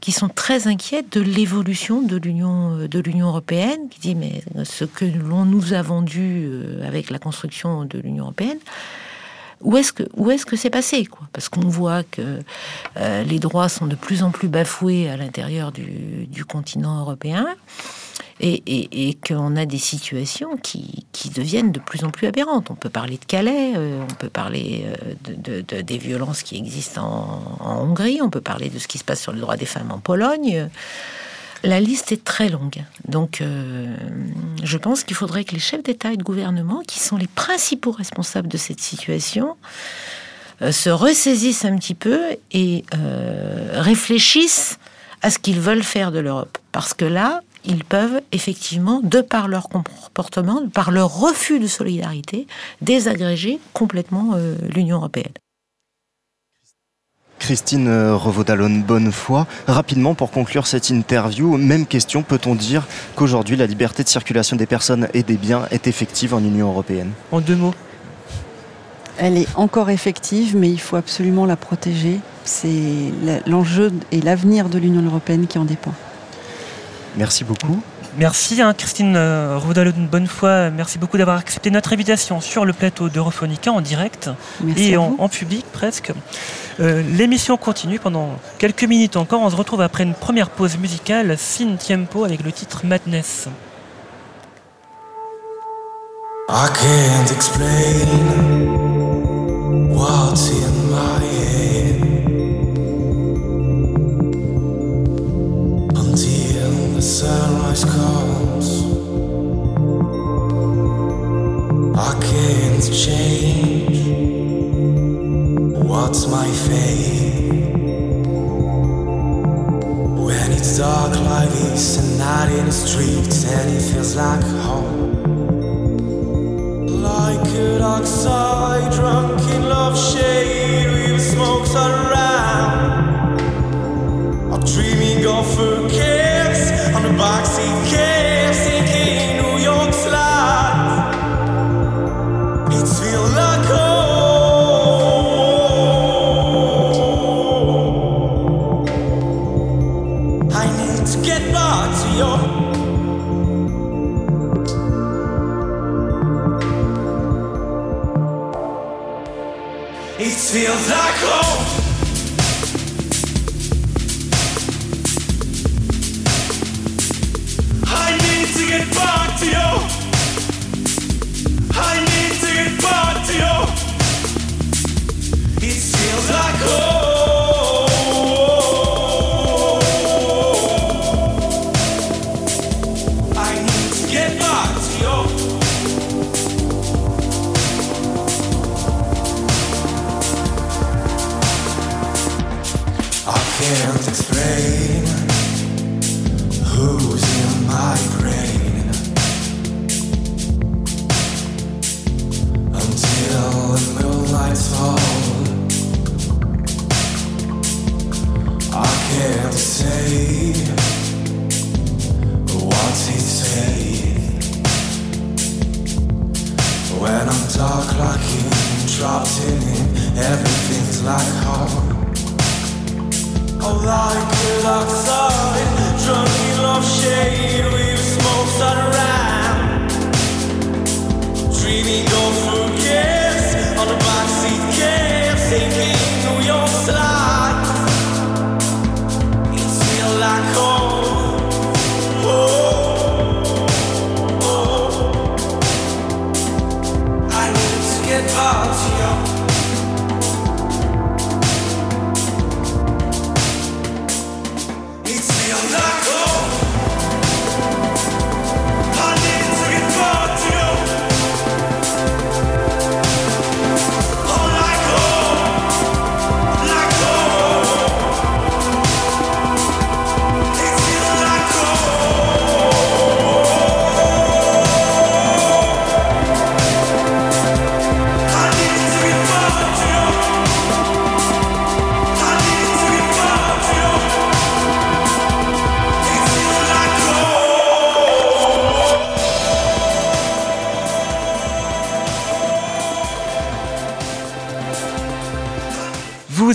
Speaker 9: qui sont très inquiets de l'évolution de l'Union euh, de l'Union européenne, qui dit mais ce que l'on nous a vendu euh, avec la construction de l'Union européenne, où est-ce que où est-ce que c'est passé Parce qu'on voit que euh, les droits sont de plus en plus bafoués à l'intérieur du, continent européen et, qu'on a des situations qui, deviennent de plus en plus aberrantes. On peut parler de Calais, euh, on peut parler euh, de, de, de, des violences qui existent en, Hongrie, on peut parler de ce qui se passe sur le droit des femmes en Pologne. La liste est très longue. Donc, euh, je pense qu'il faudrait que les chefs d'État et de gouvernement, qui sont les principaux responsables de cette situation, se ressaisissent un petit peu et réfléchissent à ce qu'ils veulent faire de l'Europe. Parce que là, ils peuvent effectivement, de par leur comportement, de par leur refus de solidarité, désagréger complètement euh, l'Union européenne.
Speaker 1: Christine Revaudalon Bonnefoy, rapidement pour conclure cette interview, même question, peut-on dire qu'aujourd'hui la liberté de circulation des personnes et des biens est effective en Union européenne?
Speaker 6: En deux mots
Speaker 7: elle est encore effective, mais il faut absolument la protéger. C'est l'enjeu et l'avenir de l'Union européenne qui en dépend.
Speaker 1: Merci beaucoup.
Speaker 6: Merci hein, Christine euh, Rodalo d'une bonne foi. Merci beaucoup d'avoir accepté notre invitation sur le plateau d'Europhonica en direct
Speaker 7: Merci
Speaker 6: et en, en, public presque. Euh, L'émission continue pendant quelques minutes encore. On se retrouve après une première pause musicale, Sin Tiempo avec le titre Madness.
Speaker 11: I can't explain what's my fate when it's dark like this and night in the streets and it feels like home. Like a dark side, drunk in love shade with smokes around.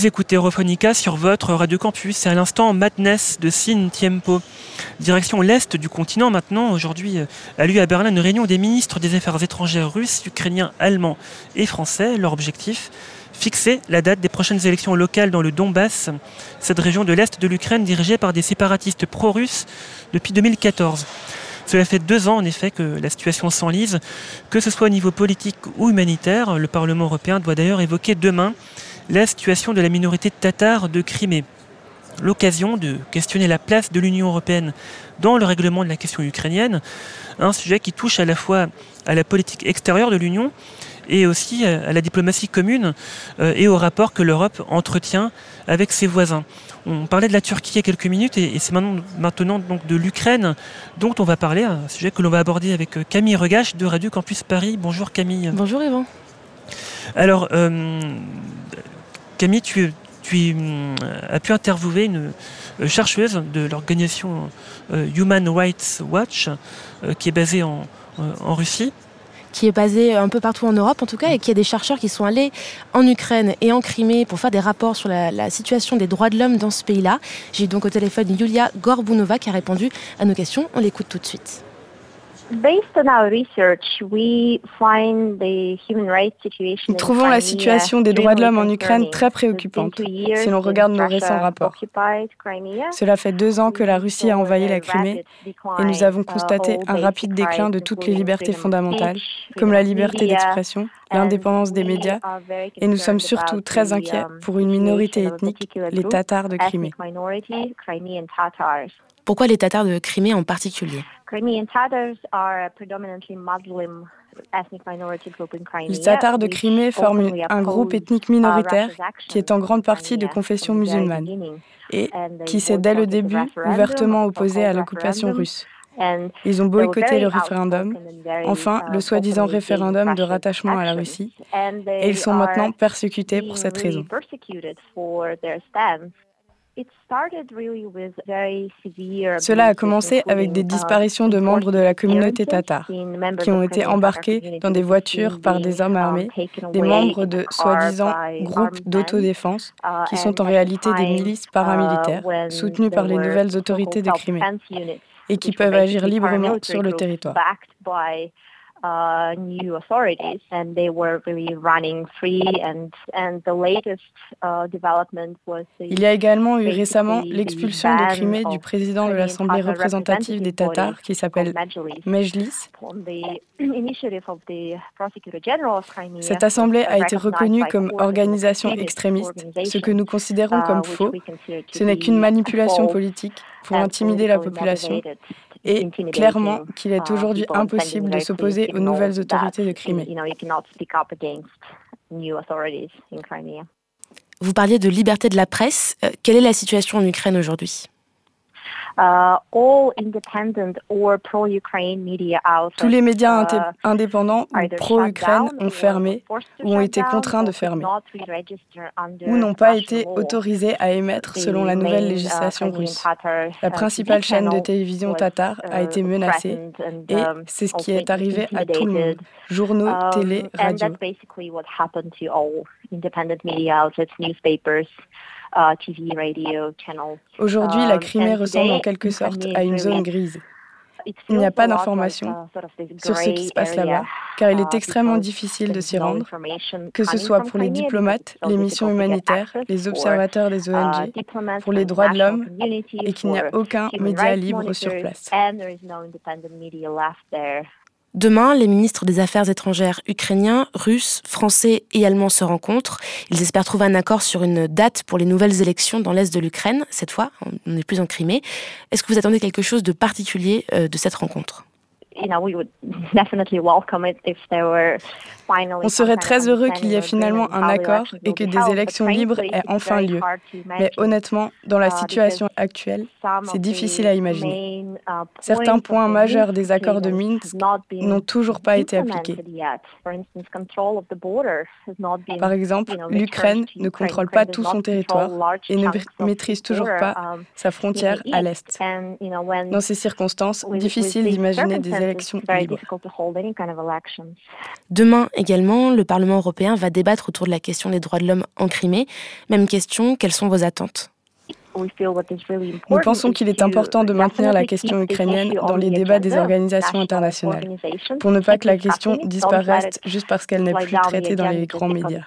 Speaker 6: Écoutez Europhonica sur votre Radio Campus. C'est à l'instant Madness de Sin Tiempo. Direction l'Est du continent maintenant. Aujourd'hui euh, a lieu à Berlin une réunion des ministres des Affaires étrangères russes, ukrainiens, allemands et français. Leur objectif fixer la date des prochaines élections locales dans le Donbass, cette région de l'Est de l'Ukraine dirigée par des séparatistes pro-russes depuis 2014. Cela fait deux ans en effet que la situation s'enlise, que ce soit au niveau politique ou humanitaire. Le Parlement européen doit d'ailleurs évoquer demain la situation de la minorité tatare de Crimée. L'occasion de questionner la place de l'Union européenne dans le règlement de la question ukrainienne, un sujet qui touche à la fois à la politique extérieure de l'Union et aussi à la diplomatie commune euh, et au rapport que l'Europe entretient avec ses voisins. On parlait de la Turquie il y a quelques minutes et, c'est maintenant, maintenant donc de l'Ukraine dont on va parler, un sujet que l'on va aborder avec euh, Camille Regache de Radio Campus Paris. Bonjour Camille.
Speaker 12: Bonjour Yvan.
Speaker 6: Alors, euh, Camille, tu, tu as pu interviewer une chercheuse de l'organisation Human Rights Watch qui est basée en, Russie
Speaker 12: qui est basé un peu partout en Europe en tout cas, et qui a des chercheurs qui sont allés en Ukraine et en Crimée pour faire des rapports sur la, la situation des droits de l'homme dans ce pays-là. J'ai donc au téléphone Yulia Gorbunova qui a répondu à nos questions. On l'écoute tout de suite.
Speaker 13: Nous trouvons la situation des droits de l'homme en Ukraine très préoccupante si l'on regarde nos récents rapports. Cela fait deux ans que la Russie a envahi la Crimée et nous avons constaté un rapide déclin de toutes les libertés fondamentales, comme la liberté d'expression, l'indépendance des médias, et nous sommes surtout très inquiets pour une minorité ethnique, les Tatars de Crimée.
Speaker 12: Pourquoi les Tatars de Crimée en particulier?
Speaker 13: Les Tatars de Crimée forment un groupe ethnique minoritaire qui est en grande partie de confession musulmane et qui s'est dès le début ouvertement opposé à l'occupation russe. Ils ont boycotté le référendum, enfin le soi-disant référendum de rattachement à la Russie, et ils sont maintenant persécutés pour cette raison. Cela a commencé avec des disparitions de membres de la communauté tatare qui ont été embarqués dans des voitures par des hommes armés, des membres de soi-disant groupes d'autodéfense qui sont en réalité des milices paramilitaires soutenues par les nouvelles autorités de Crimée et qui peuvent agir librement sur le territoire. Il y a également eu récemment l'expulsion de Crimée du président de l'Assemblée représentative des Tatars qui s'appelle Mejlis. Cette assemblée a été reconnue comme organisation extrémiste, ce que nous considérons comme uh, faux. Ce n'est qu'une manipulation politique pour intimider la population et clairement qu'il est uh, aujourd'hui impossible de s'opposer aux nouvelles autorités de Crimée.
Speaker 12: Vous parliez de liberté de la presse. Euh, quelle est la situation en Ukraine aujourd'hui?
Speaker 13: Tous les médias uh, indépendants ou pro-Ukraine ont fermé ou ont été contraints de fermer ou n'ont pas été autorisés à émettre selon la nouvelle uh, législation russe. La principale chaîne de télévision tatar a été menacée et um, c'est ce qui est arrivé à tout le monde, journaux, um, télé, radio. Aujourd'hui, la Crimée ressemble en quelque sorte à une zone grise. Il n'y a pas d'informations sur ce qui se passe là-bas, car il est extrêmement difficile de s'y rendre, que ce soit pour les diplomates, les missions humanitaires, les observateurs des ONG, pour les droits de l'homme, et qu'il n'y a aucun média libre sur place.
Speaker 12: Demain, les ministres des Affaires étrangères ukrainiens, russes, français et allemands se rencontrent. Ils espèrent trouver un accord sur une date pour les nouvelles élections dans l'est de l'Ukraine. Cette fois, on n'est plus en Crimée. Est-ce que vous attendez quelque chose de particulier euh, de cette rencontre?
Speaker 13: On serait très heureux qu'il y ait finalement un accord et que des élections libres aient enfin lieu. Mais honnêtement, dans la uh, situation actuelle, c'est difficile à imaginer. Uh, Certains points majeurs des accords de Minsk n'ont toujours pas été appliqués. Par exemple, l'Ukraine ne contrôle pas tout son territoire et ne maîtrise toujours pas um, sa frontière à l'Est. Dans ces circonstances, difficile d'imaginer des élections libres.
Speaker 12: Demain également, le Parlement européen va débattre autour de la question des droits de l'homme en Crimée. Même question, quelles sont vos attentes?
Speaker 13: Nous pensons qu'il est important de maintenir la question ukrainienne dans les débats des organisations internationales, pour ne pas que la question disparaisse juste parce qu'elle n'est plus traitée dans les grands médias.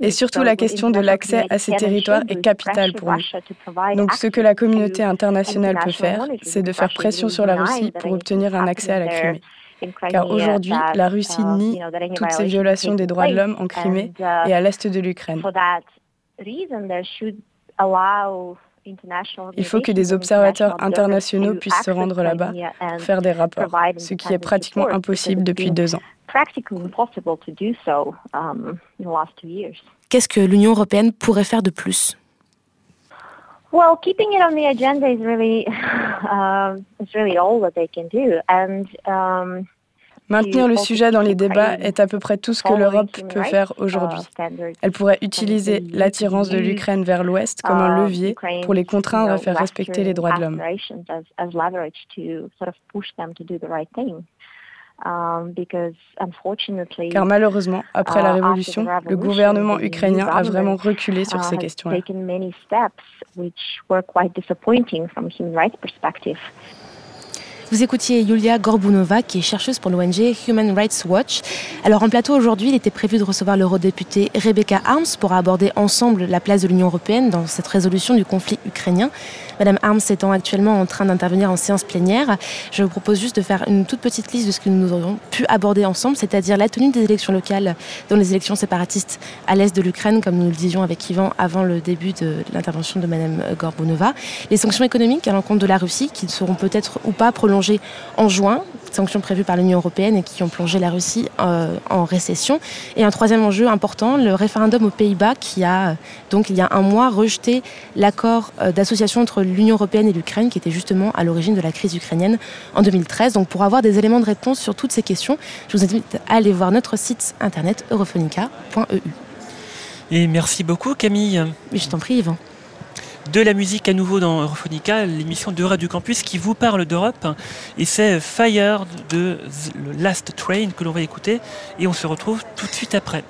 Speaker 13: Et surtout, la question de l'accès à ces territoires est capitale pour nous. Donc, ce que la communauté internationale peut faire, c'est de faire pression sur la Russie pour obtenir un accès à la Crimée. Car aujourd'hui, la Russie uh, nie toutes ces violations des droits de l'homme en Crimée uh, et à l'est de l'Ukraine. Il faut que des observateurs internationaux puissent se rendre là-bas pour faire des rapports, ce qui est pratiquement impossible depuis deux ans.
Speaker 12: Um, Qu'est-ce que l'Union européenne pourrait faire de plus?
Speaker 14: Well, keeping it on the agenda is really, uh, is really all that they can do. And um,
Speaker 13: Maintenir le sujet dans les débats est à peu près tout ce que l'Europe peut faire aujourd'hui. Elle pourrait utiliser l'attirance de l'Ukraine vers l'Ouest comme un levier pour les contraindre à faire respecter les droits de l'homme. Um, Car malheureusement, après la uh, révolution, le gouvernement ukrainien a vraiment reculé sur ces uh, questions-là.
Speaker 12: Vous écoutiez Yulia Gorbunova, qui est chercheuse pour l'ONG Human Rights Watch. Alors en plateau aujourd'hui, il était prévu de recevoir l'eurodéputée Rebecca Arms pour aborder ensemble la place de l'Union européenne dans cette résolution du conflit ukrainien. Madame Arms étant actuellement en train d'intervenir en séance plénière, je vous propose juste de faire une toute petite liste de ce que nous aurions pu aborder ensemble, c'est-à-dire la tenue des élections locales dans les élections séparatistes à l'est de l'Ukraine, comme nous le disions avec Yvan avant le début de l'intervention de Madame Gorbunova, les sanctions économiques à l'encontre de la Russie, qui seront peut-être ou pas prolongées en juin, sanctions prévues par l'Union européenne et qui ont plongé la Russie euh, en récession. Et un troisième enjeu important, le référendum aux Pays-Bas qui a donc il y a un mois rejeté l'accord euh, d'association entre l'Union européenne et l'Ukraine qui était justement à l'origine de la crise ukrainienne en 2013. Donc pour avoir des éléments de réponse sur toutes ces questions, je vous invite à aller voir notre site internet europhonica.eu.
Speaker 6: Et merci beaucoup Camille.
Speaker 12: je t'en prie Yvan
Speaker 6: de la musique à nouveau dans Europhonica, l'émission de Radio Campus qui vous parle d'Europe. Et c'est Fire de The Last Train que l'on va écouter. Et on se retrouve tout de suite après.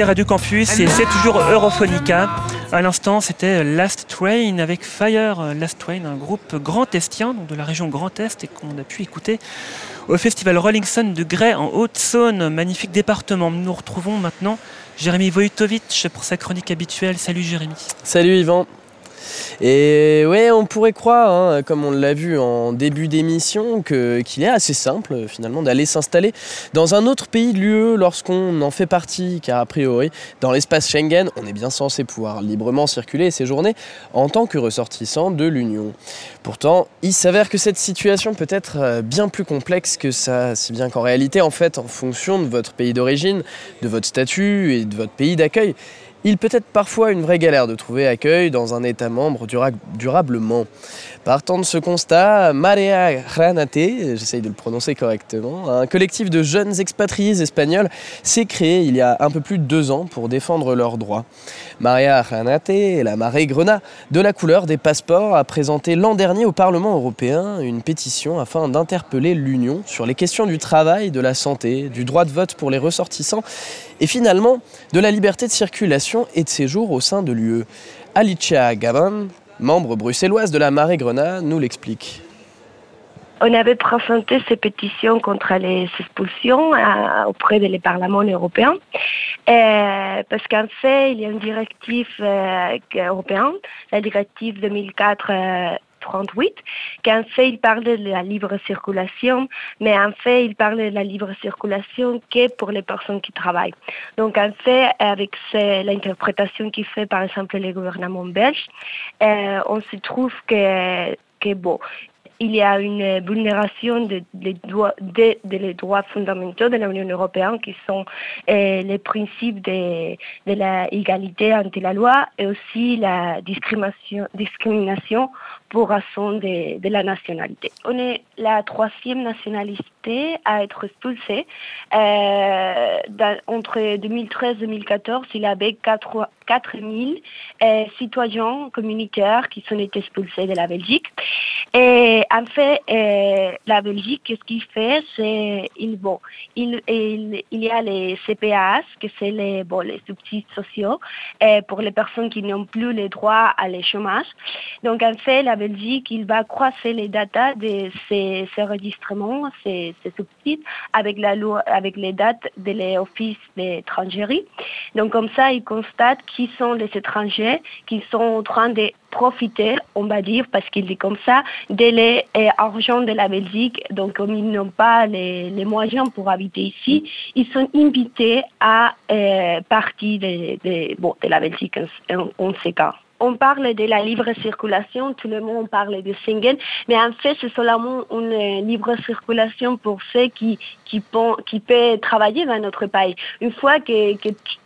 Speaker 6: Radio Campus et c'est toujours Europhonica. À l'instant, c'était Last Train avec Fire. Last Train, un groupe grand estien, donc de la région Grand Est, et qu'on a pu écouter au festival Rolling Stone de Grès en Haute-Saône. Magnifique département. Nous retrouvons maintenant Jérémy Vojtovic pour sa chronique habituelle. Salut Jérémy.
Speaker 15: Salut Yvan. Et ouais, on pourrait croire, hein, comme on l'a vu en début d'émission, qu'il est assez simple finalement d'aller s'installer dans un autre pays de l'UE lorsqu'on en fait partie, car a priori, dans l'espace Schengen, on est bien censé pouvoir librement circuler et séjourner en tant que ressortissant de l'Union. Pourtant, il s'avère que cette situation peut être euh, bien plus complexe que ça, si bien qu'en réalité, en fait, en fonction de votre pays d'origine, de votre statut et de votre pays d'accueil, il peut être parfois une vraie galère de trouver accueil dans un État membre durablement. Partant de ce constat, Marea Granate, j'essaye de le prononcer correctement, un collectif de jeunes expatriés espagnols s'est créé il y a un peu plus de deux ans pour défendre leurs droits. Marea Granate, la marée grenat de la couleur des passeports, a présenté l'an dernier au Parlement européen une pétition afin d'interpeller l'Union sur les questions du travail, de la santé, du droit de vote pour les ressortissants et finalement de la liberté de circulation et de séjour au sein de l'UE. Alicia Gabon, membre bruxelloise de la Marée Grenat, nous l'explique.
Speaker 16: On avait présenté ces pétitions contre les expulsions euh, auprès des parlements européens euh, parce qu'en fait, il y a une directive euh, européenne, la directive 2004 38, qu'en fait, il parle de la libre circulation, mais en fait, il parle de la libre circulation que pour les personnes qui travaillent. Donc, en fait, avec l'interprétation qui fait, par exemple, le gouvernement belge, euh, on se trouve que que bon, il y a une vulnération des de, droits fondamentaux de l'Union européenne qui sont euh, les principes de, l'égalité ante la loi et aussi la discrimination raison de, de, la nationalité. On est la troisième nationalité à être expulsée. Euh, entre 2013 et 2014, il y avait 4, 4000 euh, citoyens communautaires qui sont été expulsés de la Belgique. Et en fait, euh, la Belgique, ce qu'il fait, c'est il, bon, il, il, y a les CPAS, que c'est les, bon, les subsides sociaux pour les personnes qui n'ont plus le droit à les chômage. Donc en fait, la Il va croiser les datas de ces, ces enregistrements, ces, ces, avec, la loi, avec les dates de l'Office d'étrangérie. Donc comme ça, il constate qui sont les étrangers qui sont en train de profiter, on va dire, parce qu'il dit comme ça, de l'argent de la Belgique. Donc, comme ils n'ont pas les, moyens pour habiter ici, ils sont invités à euh, partir de, bon, de la Belgique en, en ces cas on parle de la libre circulation, tout le monde parle de Schengen, mais en fait, c'est seulement une libre circulation pour ceux qui, qui, peuvent travailler dans notre pays. Une fois que,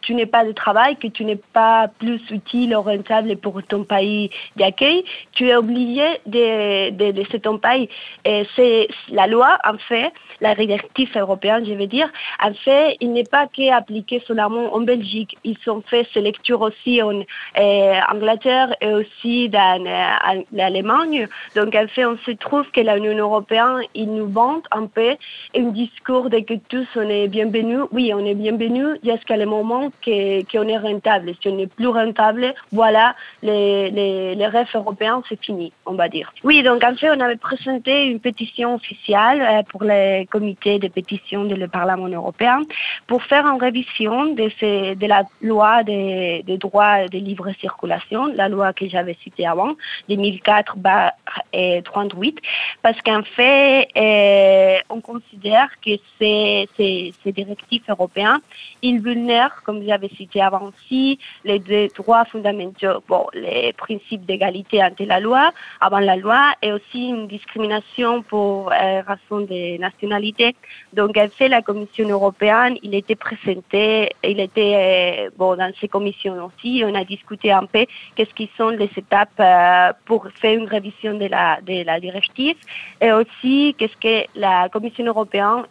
Speaker 16: tu n'es pas de travail, que tu n'es pas plus utile ou rentable pour ton pays d'accueil, tu es obligé de, de ton pays. C'est la loi, en fait, la directive européenne, je veux dire, en fait, il n'est pas qu'appliqué seulement en Belgique. Ils ont fait ces lectures aussi en euh, Angleterre et aussi dans euh, l'Allemagne. Donc, en fait, on se trouve que l'Union européenne, il nous vante un peu un discours de que tous on est bienvenus. Oui, on est bienvenus jusqu'à le moment qu'on est rentable. Si on n'est plus rentable, voilà, les, les, les rêves européens, c'est fini, on va dire. Oui, donc en fait, on avait présenté une pétition officielle euh, pour les comité de pétition du Parlement européen pour faire une révision de, ces, de la loi des, droits de libre circulation, la loi que j'avais citée avant, 2004-38, parce qu'en fait, euh, on considère que ces, ces, ces directives européennes, ils vulnèrent, comme j'avais cité avant aussi, les droits fondamentaux, bon, les principes d'égalité la loi, avant la loi, et aussi une discrimination pour euh, raison de nationalité donc, en fait, la Commission européenne, il était présenté, il était euh, bon, dans ces commissions aussi. On a discuté un peu qu'est-ce qui sont les étapes euh, pour faire une révision de la, directive et aussi qu'est-ce que la Commission européenne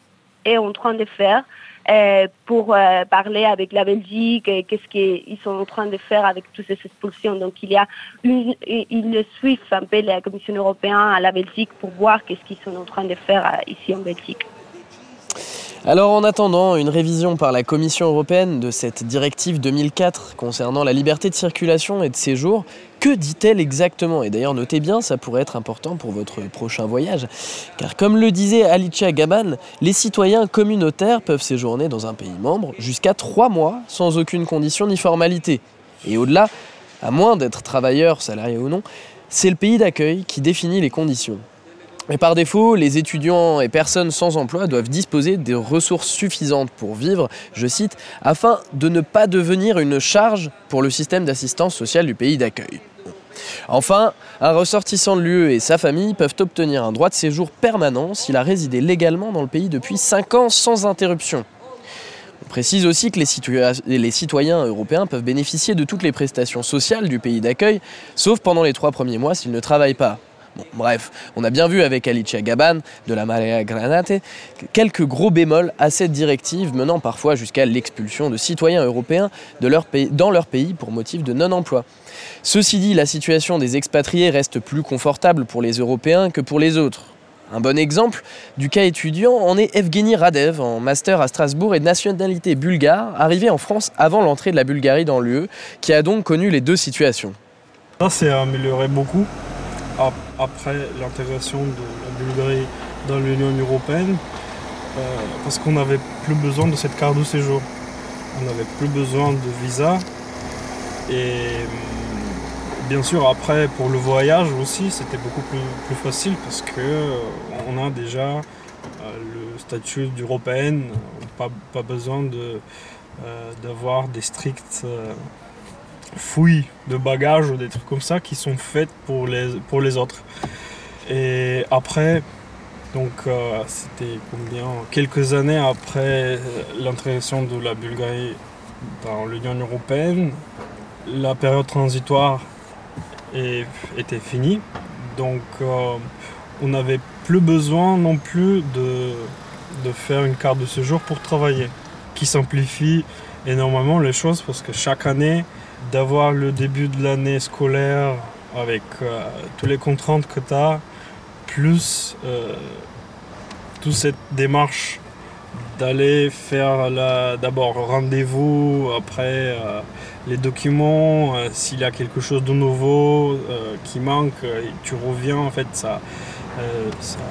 Speaker 16: est en train de faire euh, pour parler avec la Belgique, qu'est-ce qu'ils sont en train de faire avec toutes ces expulsions. Donc il y a une, ils suivent un peu la Commission européenne à la Belgique pour voir qu'est-ce qu'ils sont en train de faire ici en Belgique.
Speaker 15: Alors en attendant une révision par la Commission européenne de cette directive 2004 concernant la liberté de circulation et de séjour, que dit-elle exactement? Et d'ailleurs notez bien, ça pourrait être important pour votre prochain voyage. Car comme le disait Alicia Gaban, les citoyens communautaires peuvent séjourner dans un pays membre jusqu'à trois mois sans aucune condition ni formalité. Et au-delà, à moins d'être travailleur, salarié ou non, c'est le pays d'accueil qui définit les conditions. Et par défaut, les étudiants et personnes sans emploi doivent disposer des ressources suffisantes pour vivre, je cite, afin de ne pas devenir une charge pour le système d'assistance sociale du pays d'accueil. Enfin, un ressortissant de l'UE et sa famille peuvent obtenir un droit de séjour permanent s'il a résidé légalement dans le pays depuis 5 ans sans interruption. On précise aussi que les, les, citoyens européens peuvent bénéficier de toutes les prestations sociales du pays d'accueil, sauf pendant les trois premiers mois s'ils ne travaillent pas bref, on a bien vu avec Alicia Gaban de la Marea Granate quelques gros bémols à cette directive menant parfois jusqu'à l'expulsion de citoyens européens dans leur pays pour motif de non-emploi. Ceci dit, la situation des expatriés reste plus confortable pour les Européens que pour les autres. Un bon exemple du cas étudiant en est Evgeny Radev, en master à Strasbourg et de nationalité bulgare, arrivé en France avant l'entrée de la Bulgarie dans l'UE, qui a donc connu les deux situations.
Speaker 17: Ça s'est amélioré beaucoup après l'intégration de la Bulgarie dans l'Union européenne, euh, parce qu'on n'avait plus besoin de cette carte de séjour. On n'avait plus besoin de visa. Et mm, bien sûr, après, pour le voyage aussi, c'était beaucoup plus, facile parce qu'on euh, a déjà euh, le statut d'européenne, pas, pas besoin d'avoir des stricts fouilles de bagages ou des trucs comme ça qui sont faites pour les, autres. Et après, donc euh, c'était combien? Quelques années après l'intégration de la Bulgarie dans l'Union européenne, la période transitoire était finie. Donc euh, on n'avait plus besoin non plus de, de faire une carte de séjour pour travailler, qui simplifie énormément les choses parce que chaque année, d'avoir le début de l'année scolaire avec euh, toutes les contraintes que tu as, plus euh, toute cette démarche d'aller faire d'abord rendez-vous, après euh, les documents, s'il y a quelque chose de nouveau qui manque, tu reviens, en fait, ça,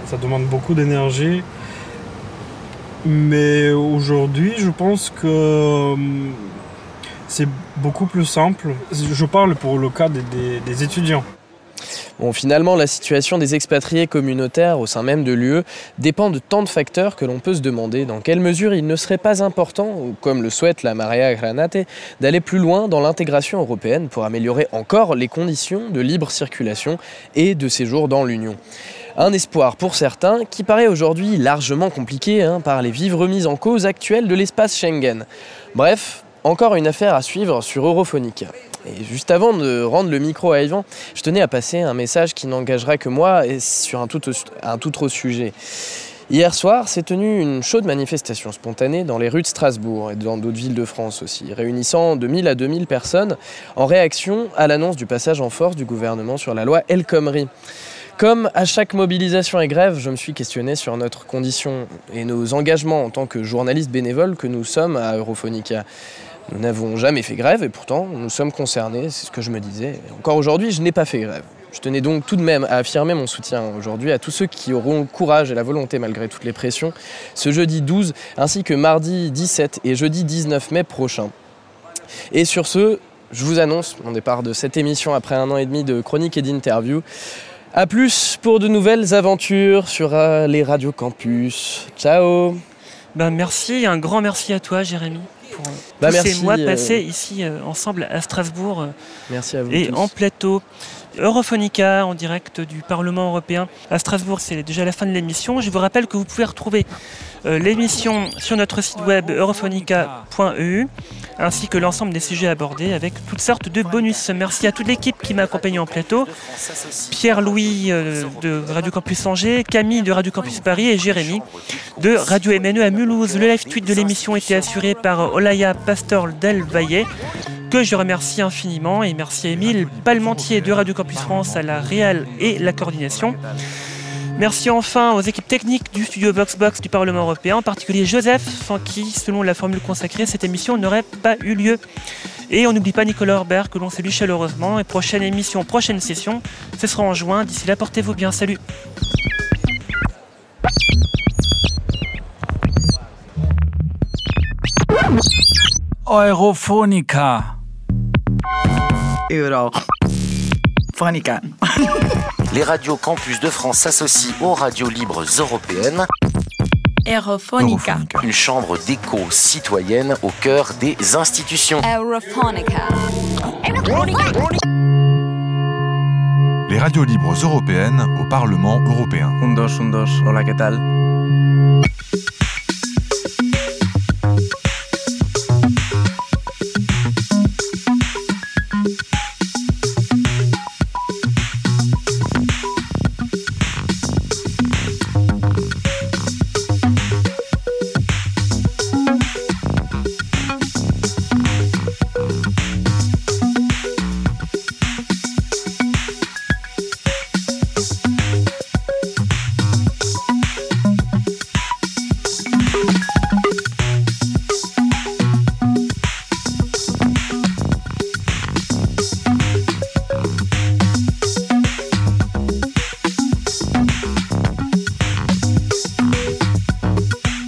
Speaker 17: ça demande beaucoup d'énergie. Mais aujourd'hui, je pense que c'est beaucoup plus simple. Je parle pour le cas des, étudiants.
Speaker 15: Bon, finalement, la situation des expatriés communautaires au sein même de l'UE dépend de tant de facteurs que l'on peut se demander dans quelle mesure il ne serait pas important, comme le souhaite la Maria Granate, d'aller plus loin dans l'intégration européenne pour améliorer encore les conditions de libre circulation et de séjour dans l'Union? Un espoir pour certains qui paraît aujourd'hui largement compliqué hein, par les vives remises en cause actuelles de l'espace Schengen. Bref, encore une affaire à suivre sur Europhonica. Et juste avant de rendre le micro à Yvan, je tenais à passer un message qui n'engagera que moi et sur un tout, un tout autre sujet. Hier soir, s'est tenue une chaude manifestation spontanée dans les rues de Strasbourg et dans d'autres villes de France aussi, réunissant de 1000 à 2000 personnes en réaction à l'annonce du passage en force du gouvernement sur la loi El Khomri. Comme à chaque mobilisation et grève, je me suis questionné sur notre condition et nos engagements en tant que journalistes bénévoles que nous sommes à Europhonica. Nous n'avons jamais fait grève et pourtant nous sommes concernés, c'est ce que je me disais. encore aujourd'hui, je n'ai pas fait grève. Je tenais donc tout de même à affirmer mon soutien aujourd'hui à tous ceux qui auront le courage et la volonté, malgré toutes les pressions, ce jeudi 12 ainsi que mardi 17 et jeudi 19 mai prochain. Et sur ce, je vous annonce mon départ de cette émission après un an et demi de chronique et d'interview. A plus pour de nouvelles aventures sur euh, les radios campus. Ciao
Speaker 6: ben Merci, un grand merci à toi Jérémy pour bah, tous ces mois euh, passés ici euh, ensemble à Strasbourg euh,
Speaker 15: merci à vous
Speaker 6: et en plateau. Europhonica en direct du Parlement européen à Strasbourg, c'est déjà la fin de l'émission. Je vous rappelle que vous pouvez retrouver l'émission sur notre site web europhonica.eu ainsi que l'ensemble des sujets abordés avec toutes sortes de bonus. Merci à toute l'équipe qui m'a accompagné en plateau. Pierre-Louis de Radio Campus Angers, Camille de Radio Campus Paris et Jérémy de Radio MNE à Mulhouse. Le live tweet de l'émission était assuré par Olaya Pastor Del Valle, que je remercie infiniment, et merci Émile Palmentier de Radio Campus France à la réelle et la coordination. Merci enfin aux équipes techniques du studio VoxBox du Parlement européen, en particulier Joseph, sans qui, selon la formule consacrée, cette émission n'aurait pas eu lieu. Et on n'oublie pas Nicolas Herbert, que l'on salue chaleureusement. Et prochaine émission, prochaine session, ce sera en juin. D'ici là, portez-vous bien. Salut
Speaker 3: Les radios campus de France s'associent aux radios libres européennes.
Speaker 4: Aerophonica.
Speaker 3: Une chambre d'écho citoyenne au cœur des institutions.
Speaker 4: Aerophonica.
Speaker 5: Les radios libres européennes au Parlement européen.
Speaker 2: Un, dos, un, dos. Hola, ¿qué tal?